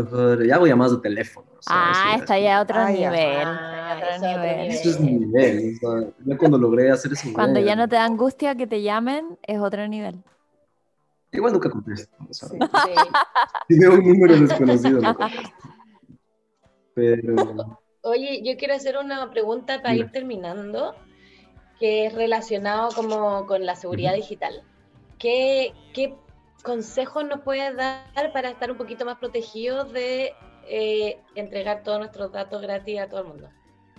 ya hago llamadas de teléfono. ah, está ya a otro nivel. otro nivel. Eso es nivel. O sea, ya cuando logré hacer eso. Cuando ya no te da angustia que te llamen, es otro nivel. Igual nunca contesto. O sea, sí. Si veo un número desconocido, no Pero. Oye, yo quiero hacer una pregunta para ir terminando, que es relacionado como con la seguridad digital. ¿Qué, ¿Qué consejos nos puedes dar para estar un poquito más protegidos de eh, entregar todos nuestros datos gratis a todo el mundo?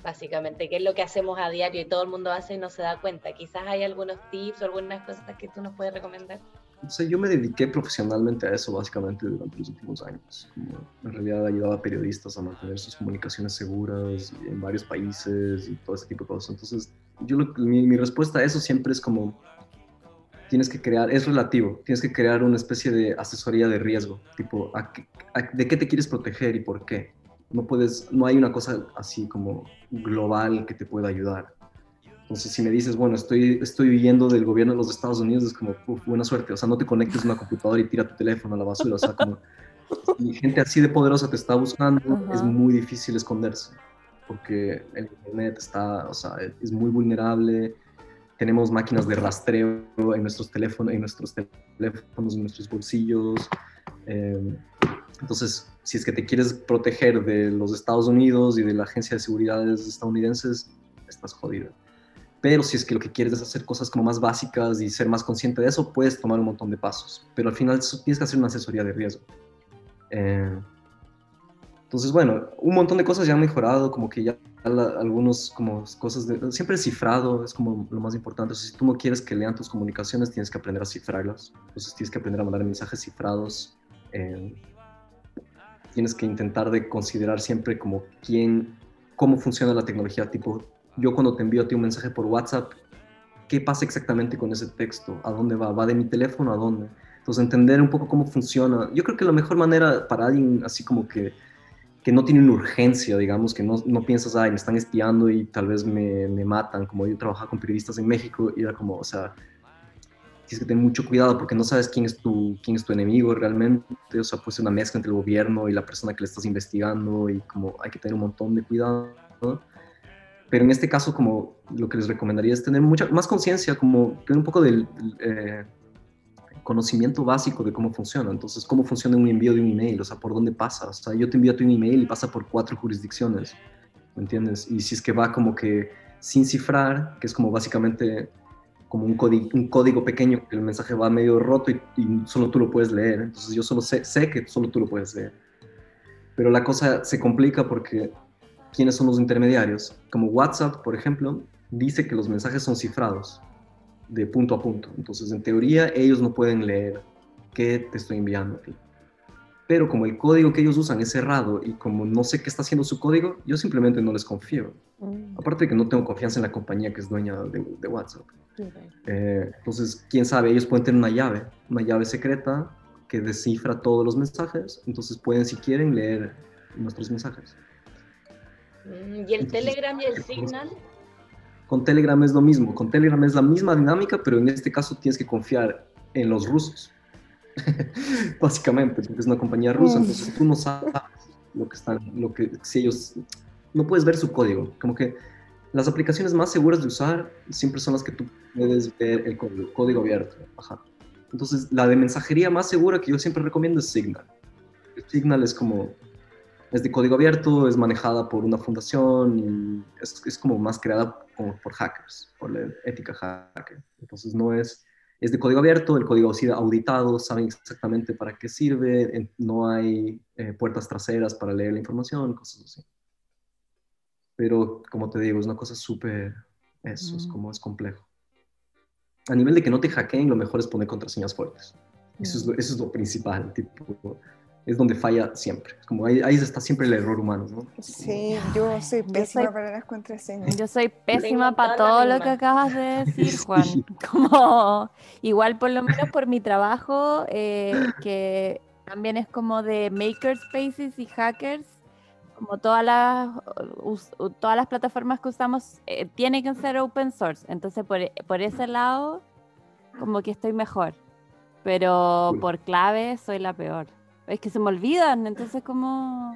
Básicamente, que es lo que hacemos a diario y todo el mundo hace y no se da cuenta. Quizás hay algunos tips o algunas cosas que tú nos puedes recomendar. O sea, yo me dediqué profesionalmente a eso básicamente durante los últimos años. en realidad ayudaba a periodistas a mantener sus comunicaciones seguras en varios países y todo ese tipo de cosas. Entonces, yo mi, mi respuesta a eso siempre es como tienes que crear, es relativo, tienes que crear una especie de asesoría de riesgo, tipo, ¿de qué te quieres proteger y por qué? No puedes, no hay una cosa así como global que te pueda ayudar. Entonces, si me dices, bueno, estoy, estoy huyendo del gobierno de los Estados Unidos, es como, buena suerte, o sea, no te conectes a una computadora y tira tu teléfono a la basura, o sea, como, si gente así de poderosa te está buscando, es muy difícil esconderse, porque el Internet está, o sea, es muy vulnerable, tenemos máquinas de rastreo en nuestros teléfonos, en nuestros teléfonos, en nuestros bolsillos. Em, entonces, si es que te quieres proteger de los Estados Unidos y de la Agencia de Seguridad estadounidenses, estás jodido. Pero si es que lo que quieres es hacer cosas como más básicas y ser más consciente de eso, puedes tomar un montón de pasos. Pero al final tienes que hacer una asesoría de riesgo. Eh, entonces, bueno, un montón de cosas ya han mejorado, como que ya algunos como cosas de... Siempre el cifrado es como lo más importante. si tú no quieres que lean tus comunicaciones, tienes que aprender a cifrarlas. Entonces tienes que aprender a mandar mensajes cifrados. Eh, tienes que intentar de considerar siempre como quién, cómo funciona la tecnología. Tipo, yo cuando te envío a ti un mensaje por WhatsApp, ¿qué pasa exactamente con ese texto? ¿A dónde va? ¿Va de mi teléfono a dónde? Entonces entender un poco cómo funciona. Yo creo que la mejor manera para alguien así como que que no tiene una urgencia, digamos, que no, no piensas, ay, me están espiando y tal vez me, me, matan, como yo trabajaba con periodistas en México y era como, o sea, tienes que tener mucho cuidado porque no sabes quién es tu, quién es tu enemigo realmente, o sea, puede ser una mezcla entre el gobierno y la persona que le estás investigando y como hay que tener un montón de cuidado, Pero en este caso, como lo que les recomendaría es tener mucha más conciencia, como tener un poco del... Eh, conocimiento básico de cómo funciona. Entonces, cómo funciona un envío de un email, o sea, por dónde pasa. O sea, yo te envío tu email y pasa por cuatro jurisdicciones, ¿me entiendes? Y si es que va como que sin cifrar, que es como básicamente como un, un código pequeño, que el mensaje va medio roto y, solo tú lo puedes leer. Entonces, yo solo sé, sé que solo tú lo puedes leer. Pero la cosa se complica porque ¿quiénes son los intermediarios? Como WhatsApp, por ejemplo, dice que los mensajes son cifrados de punto a punto. Entonces, en teoría, ellos no pueden leer qué te estoy enviando a ti. Pero como el código que ellos usan es cerrado y como no sé qué está haciendo su código, yo simplemente no les confío. Mm. Aparte de que no tengo confianza en la compañía que es dueña de, WhatsApp. Eh, entonces, quién sabe, ellos pueden tener una llave, una llave secreta que descifra todos los mensajes. Entonces pueden, si quieren, leer nuestros mensajes. Mm, ¿Y el Telegram y el Signal? Con Telegram es lo mismo, con Telegram es la misma dinámica, pero en este caso tienes que confiar en los rusos. Básicamente, porque es una compañía rusa, mm. entonces tú no sabes lo que están, lo que si ellos no puedes ver su código, como que las aplicaciones más seguras de usar siempre son las que tú puedes ver el código, abierto. Entonces, la de mensajería más segura que yo siempre recomiendo es Signal. Signal es como es de código abierto, es manejada por una fundación y es, es como más creada por hackers, por la ética hacker. Entonces no es, es de código abierto, el código ha sido auditado, saben exactamente para qué sirve, no hay eh, puertas traseras para leer la información, cosas así. Pero como te digo, es una cosa súper, eso es mm. como es complejo. A nivel de que no te hackeen, lo mejor es poner contraseñas fuertes. Eso, es lo, eso es lo principal, tipo, es donde falla siempre. Como ahí, ahí está siempre el error humano, ¿no? Sí, yo soy pésima para las contraseñas. Yo soy pésima para todo lo que acabas de decir, Juan. Como, igual por lo menos por mi trabajo, eh, que también es como de makerspaces y hackers, como todas las, todas las plataformas que usamos eh, tienen que ser open source. Entonces, por, por ese lado, como que estoy mejor. Pero por clave soy la peor. Es que se me olvidan, entonces como...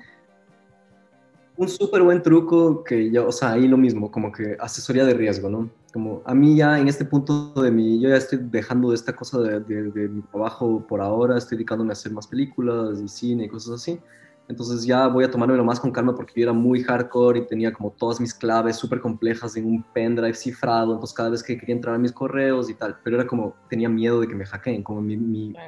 Un súper buen truco que yo, o sea, ahí lo mismo, como que asesoría de riesgo, ¿no? Como a mí ya en este punto de mi, yo ya estoy dejando de esta cosa de, de mi trabajo por ahora, estoy dedicándome a hacer más películas y cine y cosas así. Entonces ya voy a tomármelo más con calma porque yo era muy hardcore y tenía como todas mis claves súper complejas en un pendrive cifrado, entonces cada vez que quería entrar a mis correos y tal, pero era como, tenía miedo de que me hackeen, como mi,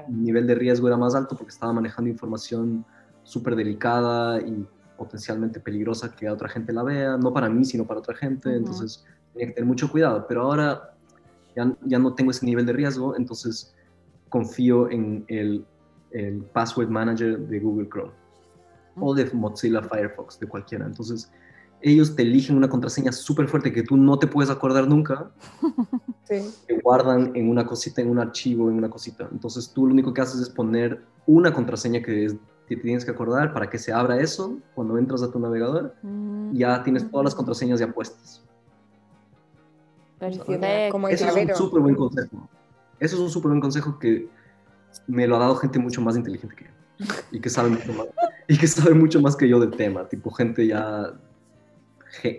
nivel de riesgo era más alto porque estaba manejando información súper delicada y potencialmente peligrosa que a otra gente la vea, no para mí, sino para otra gente, entonces tenía que tener mucho cuidado, pero ahora ya, ya no tengo ese nivel de riesgo, entonces confío en el, el password manager de Google Chrome o de Mozilla Firefox, de cualquiera. Entonces, ellos te eligen una contraseña súper fuerte que tú no te puedes acordar nunca. Sí. Te guardan en una cosita, en un archivo, en una cosita. Entonces, tú lo único que haces es poner una contraseña que, te tienes que acordar para que se abra eso cuando entras a tu navegador. Mm. Ya tienes todas las contraseñas ya puestas. Perfecto. Eso es un súper buen consejo. Eso es un súper buen consejo que me lo ha dado gente mucho más inteligente que yo y que sabe mucho más y que sabe mucho más que yo del tema, tipo gente ya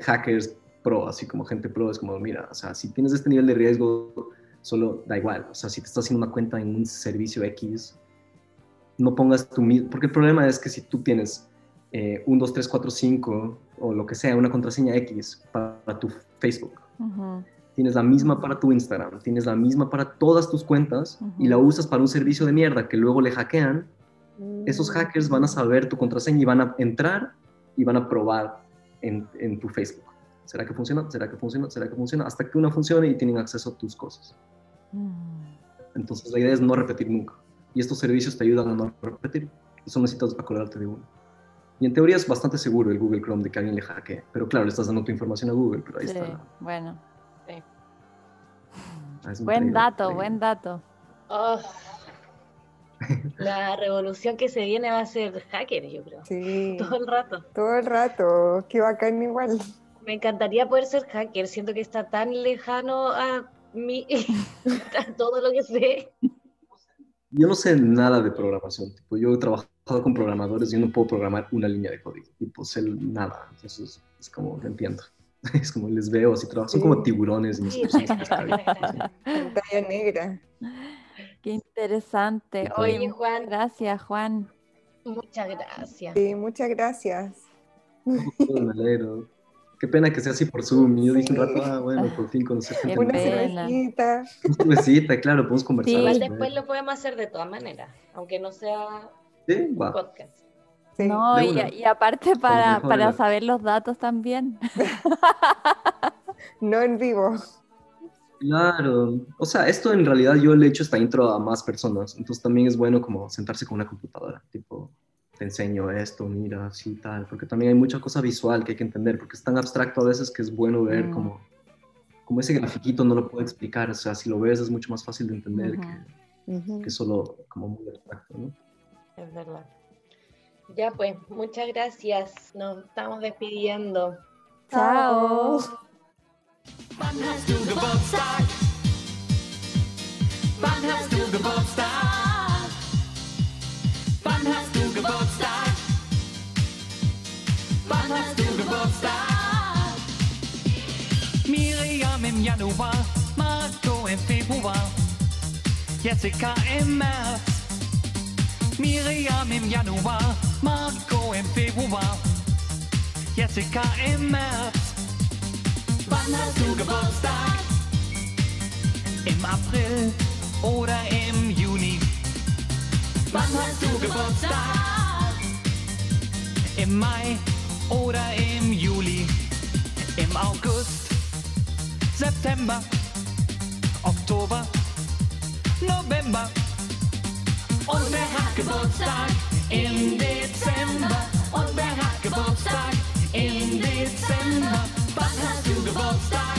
hackers pro, así como gente pro, es como, mira, o sea, si tienes este nivel de riesgo, solo da igual, o sea, si te estás haciendo una cuenta en un servicio X, no pongas tu mismo, porque el problema es que si tú tienes eh, 1, 2, 3, 4, 5 o lo que sea, una contraseña X para tu Facebook, tienes la misma para tu Instagram, tienes la misma para todas tus cuentas y la usas para un servicio de mierda que luego le hackean, esos hackers van a saber tu contraseña y van a entrar y van a probar en, en, tu Facebook. ¿Será que funciona? ¿Será que funciona? ¿Será que funciona? Hasta que una funcione y tienen acceso a tus cosas. Mm. Entonces la idea es no repetir nunca. Y estos servicios te ayudan a no repetir. Y solo necesitas acordarte de uno. Y en teoría es bastante seguro el Google Chrome de que alguien le hackee. Pero claro, le estás dando tu información a Google, pero ahí sí, está. Bueno. Ah, buen dato, buen dato. Oh. La revolución que se viene va a ser hacker, yo creo. Sí. Todo el rato. Todo el rato. Qué bacán igual. Me encantaría poder ser hacker. Siento que está tan lejano a mí, a todo lo que sé. Yo no sé nada de programación. Tipo, yo he trabajado con programadores y yo no puedo programar una línea de código. Tipo, sé nada. Entonces, es como, entiendo. Es como les veo así, trabajo. Son como tiburones. En sí, Pantalla negra. Qué interesante. Oye, Juan. Gracias, Juan. Muchas gracias. Sí, muchas gracias. me alegro. Qué pena que sea así por Zoom. Yo dije un rato, ah, bueno, por fin conocer gente. Una cervecita. Una cervecita, claro, podemos conversar. Sí. Igual después lo podemos hacer de todas maneras, aunque no sea un podcast. Sí. No, y, y, aparte para, para saber los datos también. no en vivo. Claro, o sea, esto en realidad yo le he hecho esta intro a más personas, entonces también es bueno como sentarse con una computadora, tipo, te enseño esto, mira, así tal, porque también hay mucha cosa visual que hay que entender, porque es tan abstracto a veces que es bueno ver mm. como, como ese grafiquito no lo puedo explicar, o sea, si lo ves es mucho más fácil de entender que, que, solo como muy abstracto, ¿no? Es verdad. Ya pues, muchas gracias, nos estamos despidiendo. Chao. Barnhardstuga Bobstag. Barnhardstuga Bobstag. Barnhardstuga Bobstag. Barnhardstuga Bobstag. Miriam im Januar, Marco im Februar, Jessica im März. Miriam im Januar, Marco im Februar, Jessica im März. Wann hast du Geburtstag? Im April oder im Juni? Wann hast du Geburtstag? Im Mai oder im Juli? Im August, September, Oktober, November. Und wer hat Geburtstag? Im Dezember. Und wer hat Geburtstag? Im Dezember. Bắn her through the ball style